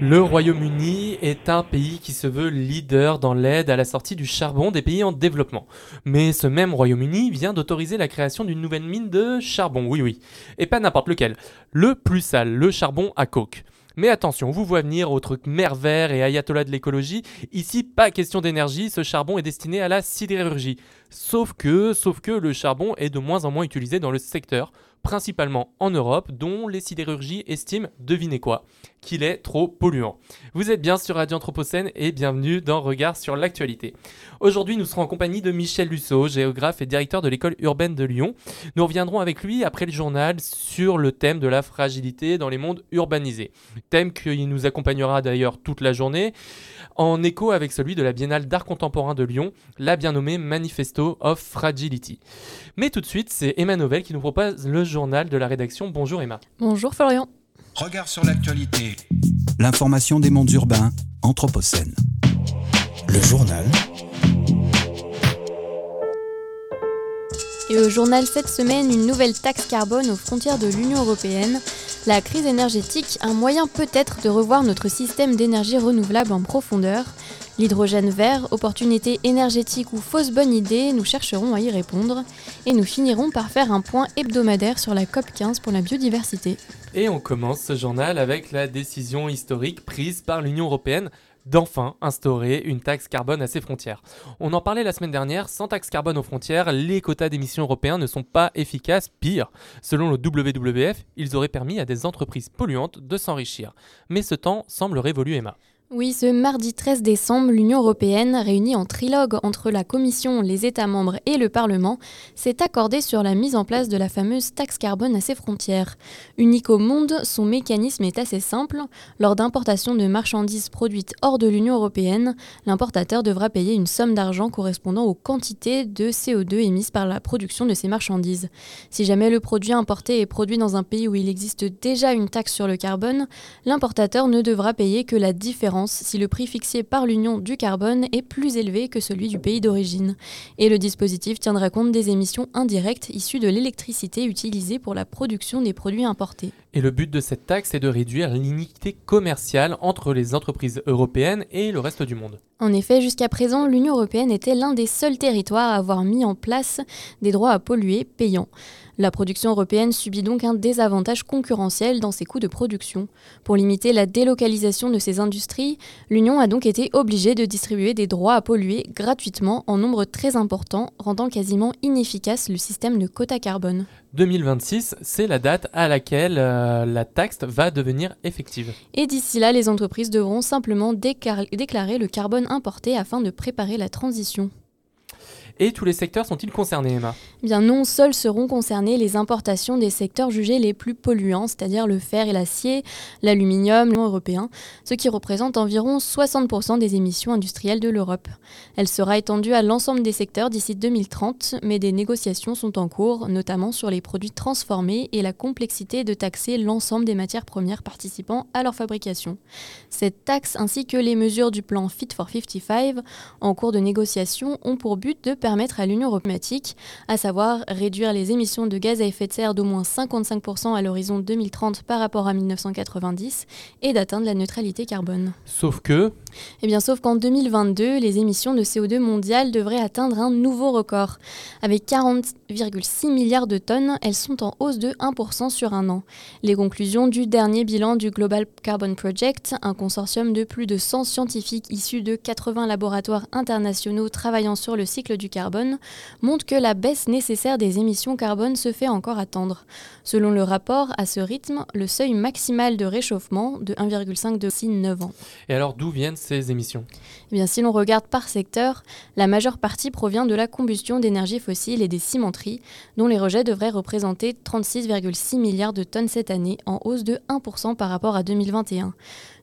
Le Royaume-Uni est un pays qui se veut leader dans l'aide à la sortie du charbon des pays en développement. Mais ce même Royaume-Uni vient d'autoriser la création d'une nouvelle mine de charbon, oui oui. Et pas n'importe lequel. Le plus sale, le charbon à coke. Mais attention, vous voyez venir au truc vert et ayatollah de l'écologie. Ici, pas question d'énergie, ce charbon est destiné à la sidérurgie. Sauf que, sauf que le charbon est de moins en moins utilisé dans le secteur, principalement en Europe, dont les sidérurgies estiment, devinez quoi, qu'il est trop polluant. Vous êtes bien sur Radio Anthropocène et bienvenue dans Regard sur l'actualité. Aujourd'hui, nous serons en compagnie de Michel Lusso, géographe et directeur de l'école urbaine de Lyon. Nous reviendrons avec lui après le journal sur le thème de la fragilité dans les mondes urbanisés. Thème qui nous accompagnera d'ailleurs toute la journée, en écho avec celui de la Biennale d'art contemporain de Lyon, la bien nommée Manifesto of Fragility. Mais tout de suite, c'est Emma Novel qui nous propose le journal de la rédaction. Bonjour Emma. Bonjour Florian. Regard sur l'actualité. L'information des mondes urbains, Anthropocène. Le journal Et au journal cette semaine, une nouvelle taxe carbone aux frontières de l'Union européenne. La crise énergétique, un moyen peut-être de revoir notre système d'énergie renouvelable en profondeur. L'hydrogène vert, opportunité énergétique ou fausse bonne idée, nous chercherons à y répondre. Et nous finirons par faire un point hebdomadaire sur la COP15 pour la biodiversité. Et on commence ce journal avec la décision historique prise par l'Union européenne d'enfin instaurer une taxe carbone à ses frontières. On en parlait la semaine dernière, sans taxe carbone aux frontières, les quotas d'émissions européens ne sont pas efficaces, pire. Selon le WWF, ils auraient permis à des entreprises polluantes de s'enrichir. Mais ce temps semble révolu, Emma. Oui, ce mardi 13 décembre, l'Union européenne, réunie en trilogue entre la Commission, les États membres et le Parlement, s'est accordée sur la mise en place de la fameuse taxe carbone à ses frontières. Unique au monde, son mécanisme est assez simple. Lors d'importation de marchandises produites hors de l'Union européenne, l'importateur devra payer une somme d'argent correspondant aux quantités de CO2 émises par la production de ces marchandises. Si jamais le produit importé est produit dans un pays où il existe déjà une taxe sur le carbone, l'importateur ne devra payer que la différence si le prix fixé par l'Union du carbone est plus élevé que celui du pays d'origine. Et le dispositif tiendra compte des émissions indirectes issues de l'électricité utilisée pour la production des produits importés. Et le but de cette taxe est de réduire l'iniquité commerciale entre les entreprises européennes et le reste du monde. En effet, jusqu'à présent, l'Union européenne était l'un des seuls territoires à avoir mis en place des droits à polluer payants. La production européenne subit donc un désavantage concurrentiel dans ses coûts de production. Pour limiter la délocalisation de ces industries, l'Union a donc été obligée de distribuer des droits à polluer gratuitement en nombre très important, rendant quasiment inefficace le système de quota carbone. 2026, c'est la date à laquelle euh, la taxe va devenir effective. Et d'ici là, les entreprises devront simplement déclarer le carbone importé afin de préparer la transition. Et tous les secteurs sont-ils concernés, Emma? Eh Bien non, seuls seront concernés les importations des secteurs jugés les plus polluants, c'est-à-dire le fer et l'acier, l'aluminium, européen, ce qui représente environ 60% des émissions industrielles de l'Europe. Elle sera étendue à l'ensemble des secteurs d'ici 2030, mais des négociations sont en cours, notamment sur les produits transformés et la complexité de taxer l'ensemble des matières premières participant à leur fabrication. Cette taxe ainsi que les mesures du plan Fit for 55 en cours de négociation ont pour but de permettre à l'Union européenne, à savoir réduire les émissions de gaz à effet de serre d'au moins 55% à l'horizon 2030 par rapport à 1990 et d'atteindre la neutralité carbone. Sauf que, Eh bien, sauf qu'en 2022, les émissions de CO2 mondiales devraient atteindre un nouveau record. Avec 40,6 milliards de tonnes, elles sont en hausse de 1% sur un an. Les conclusions du dernier bilan du Global Carbon Project, un consortium de plus de 100 scientifiques issus de 80 laboratoires internationaux travaillant sur le cycle du carbone, montrent que la baisse nécessaire des émissions carbone se fait encore attendre. Selon le rapport, à ce rythme, le seuil maximal de réchauffement de 1,5 degré d'ici 9 ans. et alors d'où viennent ces émissions? Eh bien, si l'on regarde par secteur, la majeure partie provient de la combustion d'énergie fossile et des cimenteries, dont les rejets devraient représenter 36,6 milliards de tonnes cette année, en hausse de 1% par rapport à 2021.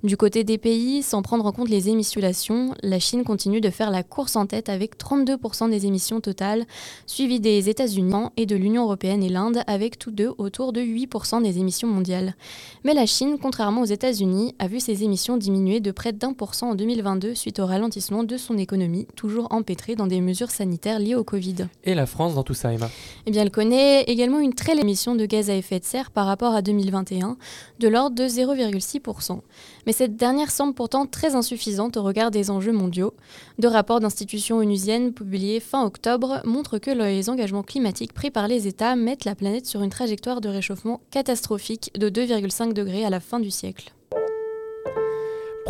Du côté des pays, sans prendre en compte les émissions, la Chine continue de faire la course en tête avec 32% des émissions totales, suivi des États-Unis et de l'Union européenne et l'Inde avec tous deux autour de 8% des émissions mondiales. Mais la Chine, contrairement aux États-Unis, a vu ses émissions diminuer de près d'un pour cent en 2022 suite au ralentissement de son économie, toujours empêtrée dans des mesures sanitaires liées au Covid. Et la France dans tout ça, Emma? Eh bien, elle connaît également une très émission de gaz à effet de serre par rapport à 2021, de l'ordre de 0,6%. Mais cette dernière semble pourtant très insuffisante au regard des enjeux mondiaux. Deux rapports d'institutions onusiennes publiés fin octobre montrent que les engagements climatiques pris par les États mettent la planète sur une trajectoire de réchauffement catastrophique de 2,5 degrés à la fin du siècle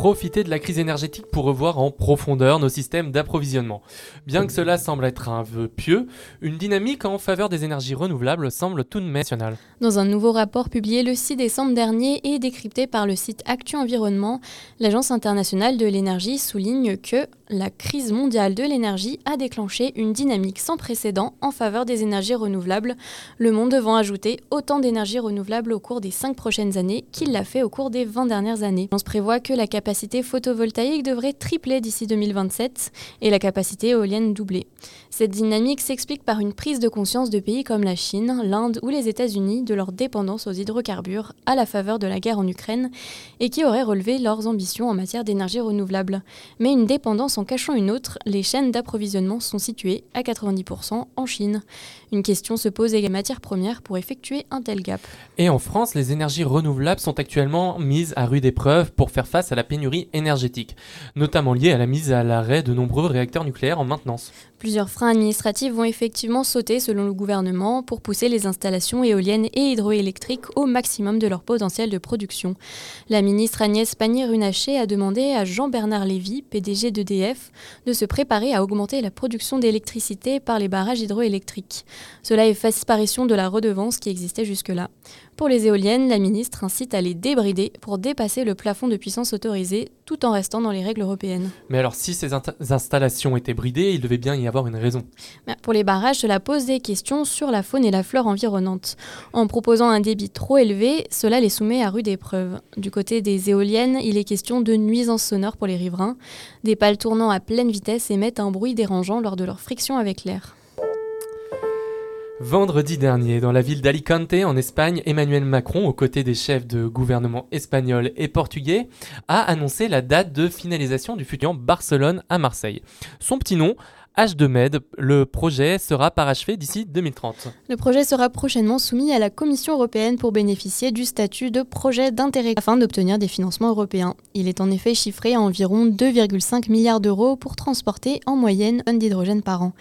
profiter de la crise énergétique pour revoir en profondeur nos systèmes d'approvisionnement. Bien que cela semble être un vœu pieux, une dynamique en faveur des énergies renouvelables semble tout de même nationale. Dans un nouveau rapport publié le 6 décembre dernier et décrypté par le site Actu Environnement, l'Agence internationale de l'énergie souligne que la crise mondiale de l'énergie a déclenché une dynamique sans précédent en faveur des énergies renouvelables, le monde devant ajouter autant d'énergie renouvelable au cours des 5 prochaines années qu'il l'a fait au cours des 20 dernières années. On se prévoit que la capacité photovoltaïque devrait tripler d'ici 2027 et la capacité éolienne doubler. Cette dynamique s'explique par une prise de conscience de pays comme la Chine, l'Inde ou les États-Unis de leur dépendance aux hydrocarbures à la faveur de la guerre en Ukraine et qui auraient relevé leurs ambitions en matière d'énergie renouvelable. Mais une dépendance en cachant une autre, les chaînes d'approvisionnement sont situées à 90% en Chine. Une question se pose également matières premières pour effectuer un tel gap. Et en France, les énergies renouvelables sont actuellement mises à rude épreuve pour faire face à la pénurie énergétique, notamment liée à la mise à l'arrêt de nombreux réacteurs nucléaires en maintenance. Plusieurs freins administratifs vont effectivement sauter selon le gouvernement pour pousser les installations éoliennes et hydroélectriques au maximum de leur potentiel de production. La ministre Agnès Pannier-Runacher a demandé à Jean-Bernard Lévy, PDG d'EDF, de se préparer à augmenter la production d'électricité par les barrages hydroélectriques. Cela efface disparition de la redevance qui existait jusque-là. Pour les éoliennes, la ministre incite à les débrider pour dépasser le plafond de puissance autorisé tout en restant dans les règles européennes. Mais alors si ces installations étaient bridées, il devait bien y avoir une raison. Pour les barrages, cela pose des questions sur la faune et la flore environnante. En proposant un débit trop élevé, cela les soumet à rude épreuve. Du côté des éoliennes, il est question de nuisances sonores pour les riverains. Des pales tournant à pleine vitesse émettent un bruit dérangeant lors de leur friction avec l'air. Vendredi dernier, dans la ville d'Alicante, en Espagne, Emmanuel Macron, aux côtés des chefs de gouvernement espagnols et portugais, a annoncé la date de finalisation du futur Barcelone à Marseille. Son petit nom, H2Med. Le projet sera parachevé d'ici 2030. Le projet sera prochainement soumis à la Commission européenne pour bénéficier du statut de projet d'intérêt afin d'obtenir des financements européens. Il est en effet chiffré à environ 2,5 milliards d'euros pour transporter en moyenne un d'hydrogène par an.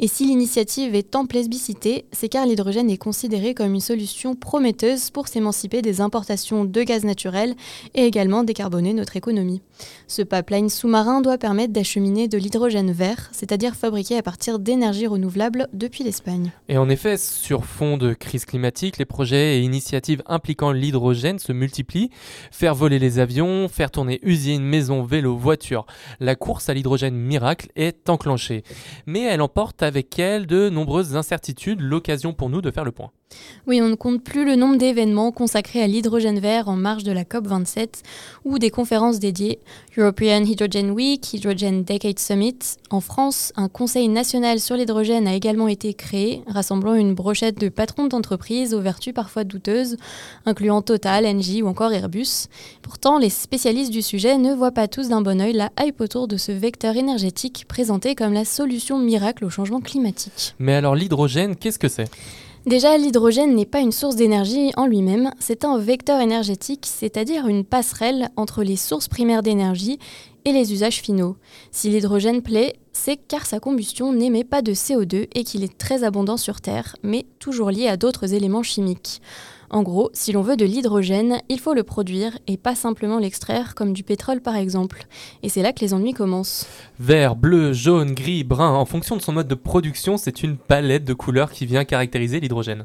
Et si l'initiative est en plébiscitée, c'est car l'hydrogène est considéré comme une solution prometteuse pour s'émanciper des importations de gaz naturel et également décarboner notre économie. Ce pipeline sous-marin doit permettre d'acheminer de l'hydrogène vert, c'est-à-dire fabriqué à partir d'énergie renouvelable depuis l'Espagne. Et en effet, sur fond de crise climatique, les projets et initiatives impliquant l'hydrogène se multiplient. Faire voler les avions, faire tourner usines, maisons, vélos, voitures. La course à l'hydrogène miracle est enclenchée. Mais elle emporte avec elle de nombreuses incertitudes, l'occasion pour nous de faire le point. Oui, on ne compte plus le nombre d'événements consacrés à l'hydrogène vert en marge de la COP27 ou des conférences dédiées. European Hydrogen Week, Hydrogen Decade Summit. En France, un conseil national sur l'hydrogène a également été créé, rassemblant une brochette de patrons d'entreprises aux vertus parfois douteuses, incluant Total, Engie ou encore Airbus. Pourtant, les spécialistes du sujet ne voient pas tous d'un bon oeil la hype autour de ce vecteur énergétique présenté comme la solution miracle au changement climatique. Mais alors l'hydrogène, qu'est-ce que c'est? Déjà, l'hydrogène n'est pas une source d'énergie en lui-même, c'est un vecteur énergétique, c'est-à-dire une passerelle entre les sources primaires d'énergie et les usages finaux. Si l'hydrogène plaît, c'est car sa combustion n'émet pas de CO2 et qu'il est très abondant sur Terre, mais toujours lié à d'autres éléments chimiques. En gros, si l'on veut de l'hydrogène, il faut le produire et pas simplement l'extraire comme du pétrole par exemple. Et c'est là que les ennuis commencent. Vert, bleu, jaune, gris, brun, en fonction de son mode de production, c'est une palette de couleurs qui vient caractériser l'hydrogène.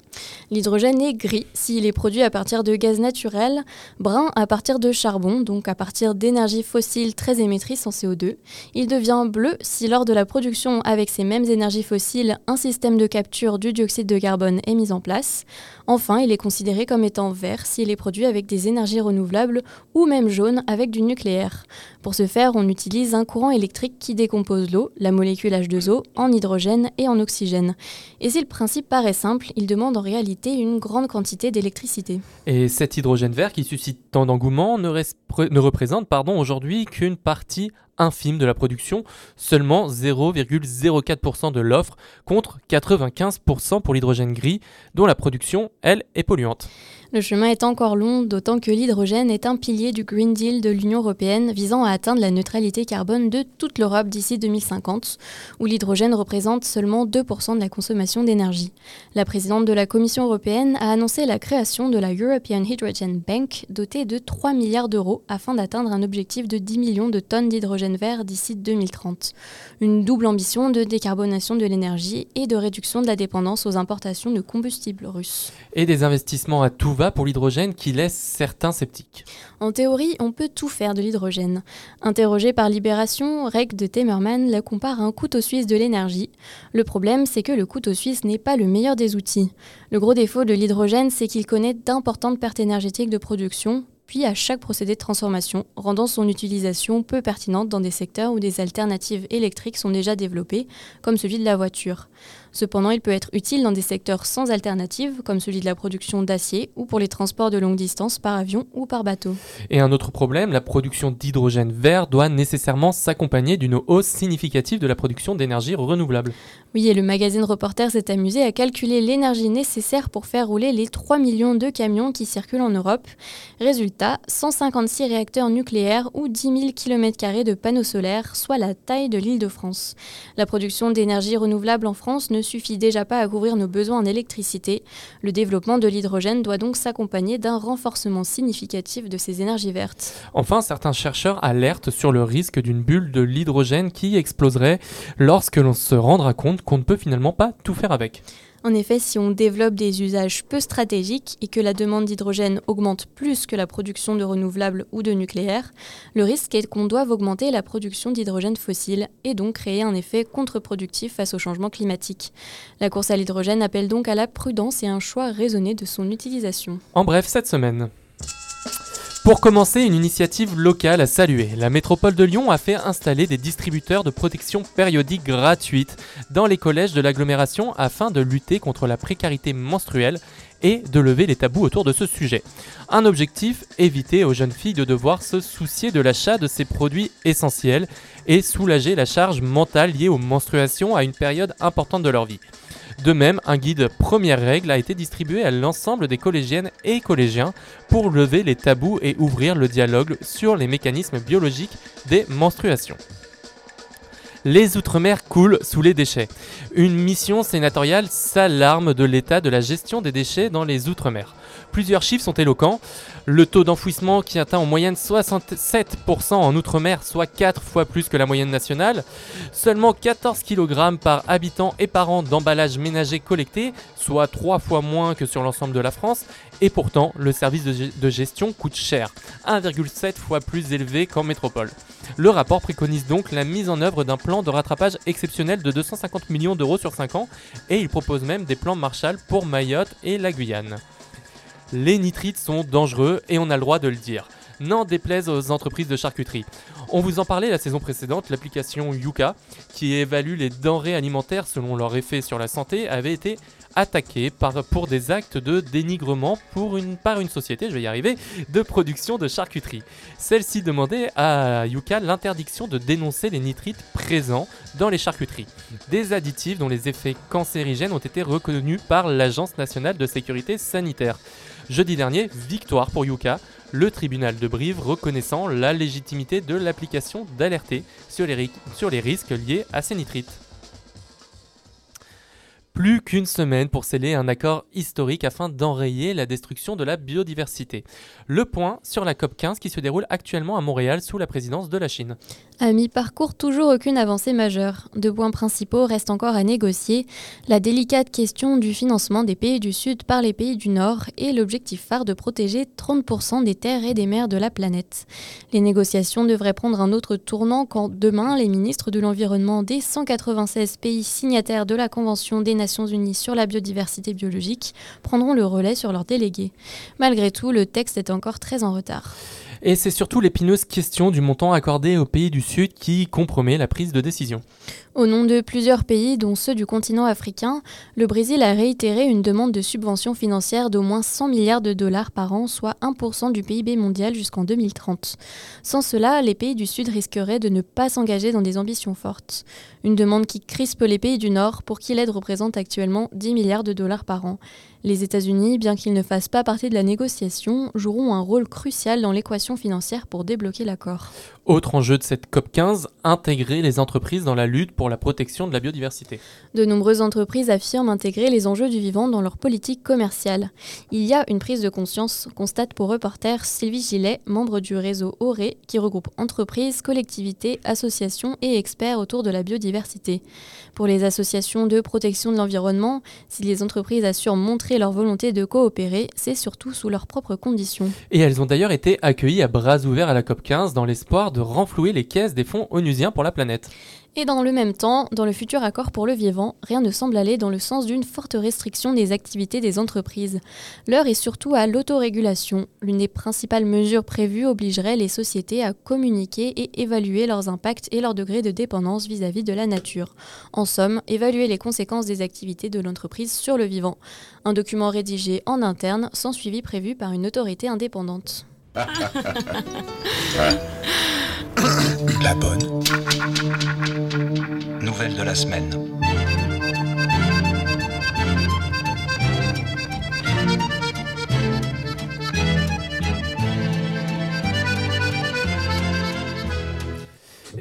L'hydrogène est gris s'il est produit à partir de gaz naturel, brun à partir de charbon, donc à partir d'énergie fossile très émettrice en CO2. Il devient bleu si lors de la production avec ces mêmes énergies fossiles, un système de capture du dioxyde de carbone est mis en place. Enfin, il est considéré comme étant vert s'il est produit avec des énergies renouvelables ou même jaune avec du nucléaire. Pour ce faire, on utilise un courant électrique qui décompose l'eau, la molécule H2O, en hydrogène et en oxygène. Et si le principe paraît simple, il demande en réalité une grande quantité d'électricité. Et cet hydrogène vert qui suscite tant d'engouement ne, ne, représente aujourd'hui qu'une partie infime de la production, seulement 0,04% de l'offre contre 95% pour l'hydrogène gris dont la production, elle, est polluante. Le chemin est encore long, d'autant que l'hydrogène est un pilier du Green Deal de l'Union européenne visant à atteindre la neutralité carbone de toute l'Europe d'ici 2050, où l'hydrogène représente seulement 2% de la consommation d'énergie. La présidente de la Commission européenne a annoncé la création de la European Hydrogen Bank, dotée de 3 milliards d'euros afin d'atteindre un objectif de 10 millions de tonnes d'hydrogène vert d'ici 2030. Une double ambition de décarbonation de l'énergie et de réduction de la dépendance aux importations de combustibles russes. Et des investissements à tout pour l'hydrogène qui laisse certains sceptiques. En théorie, on peut tout faire de l'hydrogène. Interrogé par Libération, Rec de Temerman la compare à un couteau suisse de l'énergie. Le problème, c'est que le couteau suisse n'est pas le meilleur des outils. Le gros défaut de l'hydrogène, c'est qu'il connaît d'importantes pertes énergétiques de production, puis à chaque procédé de transformation, rendant son utilisation peu pertinente dans des secteurs où des alternatives électriques sont déjà développées, comme celui de la voiture. Cependant, il peut être utile dans des secteurs sans alternative, comme celui de la production d'acier ou pour les transports de longue distance par avion ou par bateau. Et un autre problème, la production d'hydrogène vert doit nécessairement s'accompagner d'une hausse significative de la production d'énergie renouvelable. Oui, et le magazine Reporter s'est amusé à calculer l'énergie nécessaire pour faire rouler les 3 millions de camions qui circulent en Europe. Résultat, 156 réacteurs nucléaires ou 10 000 km de panneaux solaires, soit la taille de l'île de France. La production d'énergie renouvelable en France ne suffit déjà pas à couvrir nos besoins en électricité. Le développement de l'hydrogène doit donc s'accompagner d'un renforcement significatif de ces énergies vertes. Enfin, certains chercheurs alertent sur le risque d'une bulle de l'hydrogène qui exploserait lorsque l'on se rendra compte qu'on ne peut finalement pas tout faire avec. En effet, si on développe des usages peu stratégiques et que la demande d'hydrogène augmente plus que la production de renouvelables ou de nucléaire, le risque est qu'on doive augmenter la production d'hydrogène fossile et donc créer un effet contre-productif face au changement climatique. La course à l'hydrogène appelle donc à la prudence et un choix raisonné de son utilisation. En bref, cette semaine. Pour commencer, une initiative locale à saluer. La métropole de Lyon a fait installer des distributeurs de protection périodique gratuite dans les collèges de l'agglomération afin de lutter contre la précarité menstruelle et de lever les tabous autour de ce sujet. Un objectif, éviter aux jeunes filles de devoir se soucier de l'achat de ces produits essentiels et soulager la charge mentale liée aux menstruations à une période importante de leur vie. De même, un guide première règle a été distribué à l'ensemble des collégiennes et collégiens pour lever les tabous et ouvrir le dialogue sur les mécanismes biologiques des menstruations. Les Outre-mer coulent sous les déchets. Une mission sénatoriale s'alarme de l'état de la gestion des déchets dans les Outre-mer. Plusieurs chiffres sont éloquents. Le taux d'enfouissement qui atteint en moyenne 67% en Outre-mer, soit 4 fois plus que la moyenne nationale. Seulement 14 kg par habitant et par an d'emballage ménager collecté, soit 3 fois moins que sur l'ensemble de la France. Et pourtant, le service de gestion coûte cher, 1,7 fois plus élevé qu'en métropole. Le rapport préconise donc la mise en œuvre d'un plan de rattrapage exceptionnel de 250 millions d'euros sur 5 ans et il propose même des plans Marshall pour Mayotte et la Guyane les nitrites sont dangereux et on a le droit de le dire. N'en déplaise aux entreprises de charcuterie. On vous en parlait la saison précédente, l'application Yuka, qui évalue les denrées alimentaires selon leur effet sur la santé, avait été attaquée par, pour des actes de dénigrement par une société, je vais y arriver, de production de charcuterie. Celle-ci demandait à Yuka l'interdiction de dénoncer les nitrites présents dans les charcuteries. Des additifs dont les effets cancérigènes ont été reconnus par l'Agence nationale de sécurité sanitaire. Jeudi dernier, victoire pour Yuka, le tribunal de Brive reconnaissant la légitimité de l'application d'alerter sur, sur les risques liés à ces nitrites. Plus qu'une semaine pour sceller un accord historique afin d'enrayer la destruction de la biodiversité. Le point sur la COP15 qui se déroule actuellement à Montréal sous la présidence de la Chine. À mi-parcours, toujours aucune avancée majeure. Deux points principaux restent encore à négocier. La délicate question du financement des pays du Sud par les pays du Nord et l'objectif phare de protéger 30% des terres et des mers de la planète. Les négociations devraient prendre un autre tournant quand demain, les ministres de l'Environnement des 196 pays signataires de la Convention des Nations Sur la biodiversité biologique prendront le relais sur leurs délégués. Malgré tout, le texte est encore très en retard. Et c'est surtout l'épineuse question du montant accordé aux pays du Sud qui compromet la prise de décision. Au nom de plusieurs pays, dont ceux du continent africain, le Brésil a réitéré une demande de subvention financière d'au moins 100 milliards de dollars par an, soit 1% du PIB mondial jusqu'en 2030. Sans cela, les pays du Sud risqueraient de ne pas s'engager dans des ambitions fortes. Une demande qui crispe les pays du Nord pour qui l'aide représente actuellement 10 milliards de dollars par an. Les États-Unis, bien qu'ils ne fassent pas partie de la négociation, joueront un rôle crucial dans l'équation financière pour débloquer l'accord. Autre enjeu de cette COP15, intégrer les entreprises dans la lutte pour la protection de la biodiversité. De nombreuses entreprises affirment intégrer les enjeux du vivant dans leur politique commerciale. Il y a une prise de conscience, constate pour reporter Sylvie Gillet, membre du réseau ORE, qui regroupe entreprises, collectivités, associations et experts autour de la biodiversité. Pour les associations de protection de l'environnement, si les entreprises assurent montrer leur volonté de coopérer, c'est surtout sous leurs propres conditions. Et elles ont d'ailleurs été accueillies à bras ouverts à la COP15 dans l'espoir de renflouer les caisses des fonds onusiens pour la planète. Et dans le même temps, dans le futur accord pour le vivant, rien ne semble aller dans le sens d'une forte restriction des activités des entreprises. L'heure est surtout à l'autorégulation. L'une des principales mesures prévues obligerait les sociétés à communiquer et évaluer leurs impacts et leur degré de dépendance vis-à-vis de la nature. En somme, évaluer les conséquences des activités de l'entreprise sur le vivant. Un document rédigé en interne sans suivi prévu par une autorité indépendante. La bonne. Nouvelle de la semaine.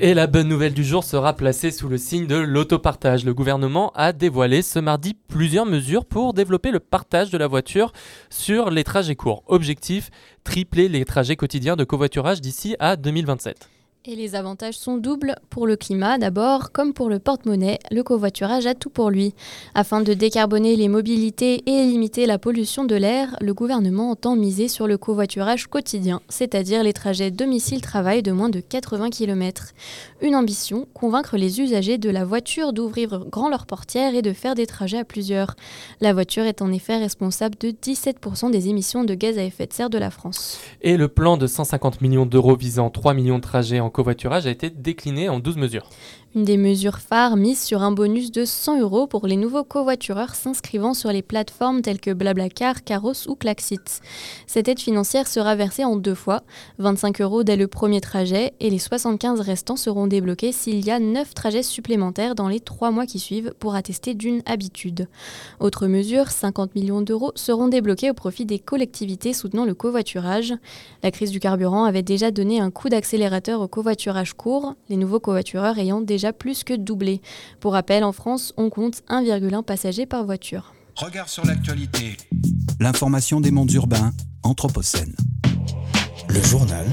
Et la bonne nouvelle du jour sera placée sous le signe de l'autopartage. Le gouvernement a dévoilé ce mardi plusieurs mesures pour développer le partage de la voiture sur les trajets courts. Objectif, tripler les trajets quotidiens de covoiturage d'ici à 2027. Et les avantages sont doubles pour le climat d'abord, comme pour le porte-monnaie, le covoiturage a tout pour lui. Afin de décarboner les mobilités et limiter la pollution de l'air, le gouvernement entend miser sur le covoiturage quotidien, c'est-à-dire les trajets domicile-travail de moins de 80 km. Une ambition, convaincre les usagers de la voiture d'ouvrir grand leurs portières et de faire des trajets à plusieurs. La voiture est en effet responsable de 17% des émissions de gaz à effet de serre de la France. Et le plan de 150 millions d'euros visant 3 millions de trajets en covoiturage a été décliné en 12 mesures. Une des mesures phares mise sur un bonus de 100 euros pour les nouveaux covoitureurs s'inscrivant sur les plateformes telles que Blablacar, Caros ou Klaxit. Cette aide financière sera versée en deux fois, 25 euros dès le premier trajet et les 75 restants seront débloqués s'il y a 9 trajets supplémentaires dans les 3 mois qui suivent pour attester d'une habitude. Autre mesure, 50 millions d'euros seront débloqués au profit des collectivités soutenant le covoiturage. La crise du carburant avait déjà donné un coup d'accélérateur au covoiturage court, les nouveaux covoitureurs ayant déjà plus que doublé. Pour rappel, en France, on compte 1,1 passager par voiture. Regard sur l'actualité. L'information des mondes urbains, Anthropocène. Le journal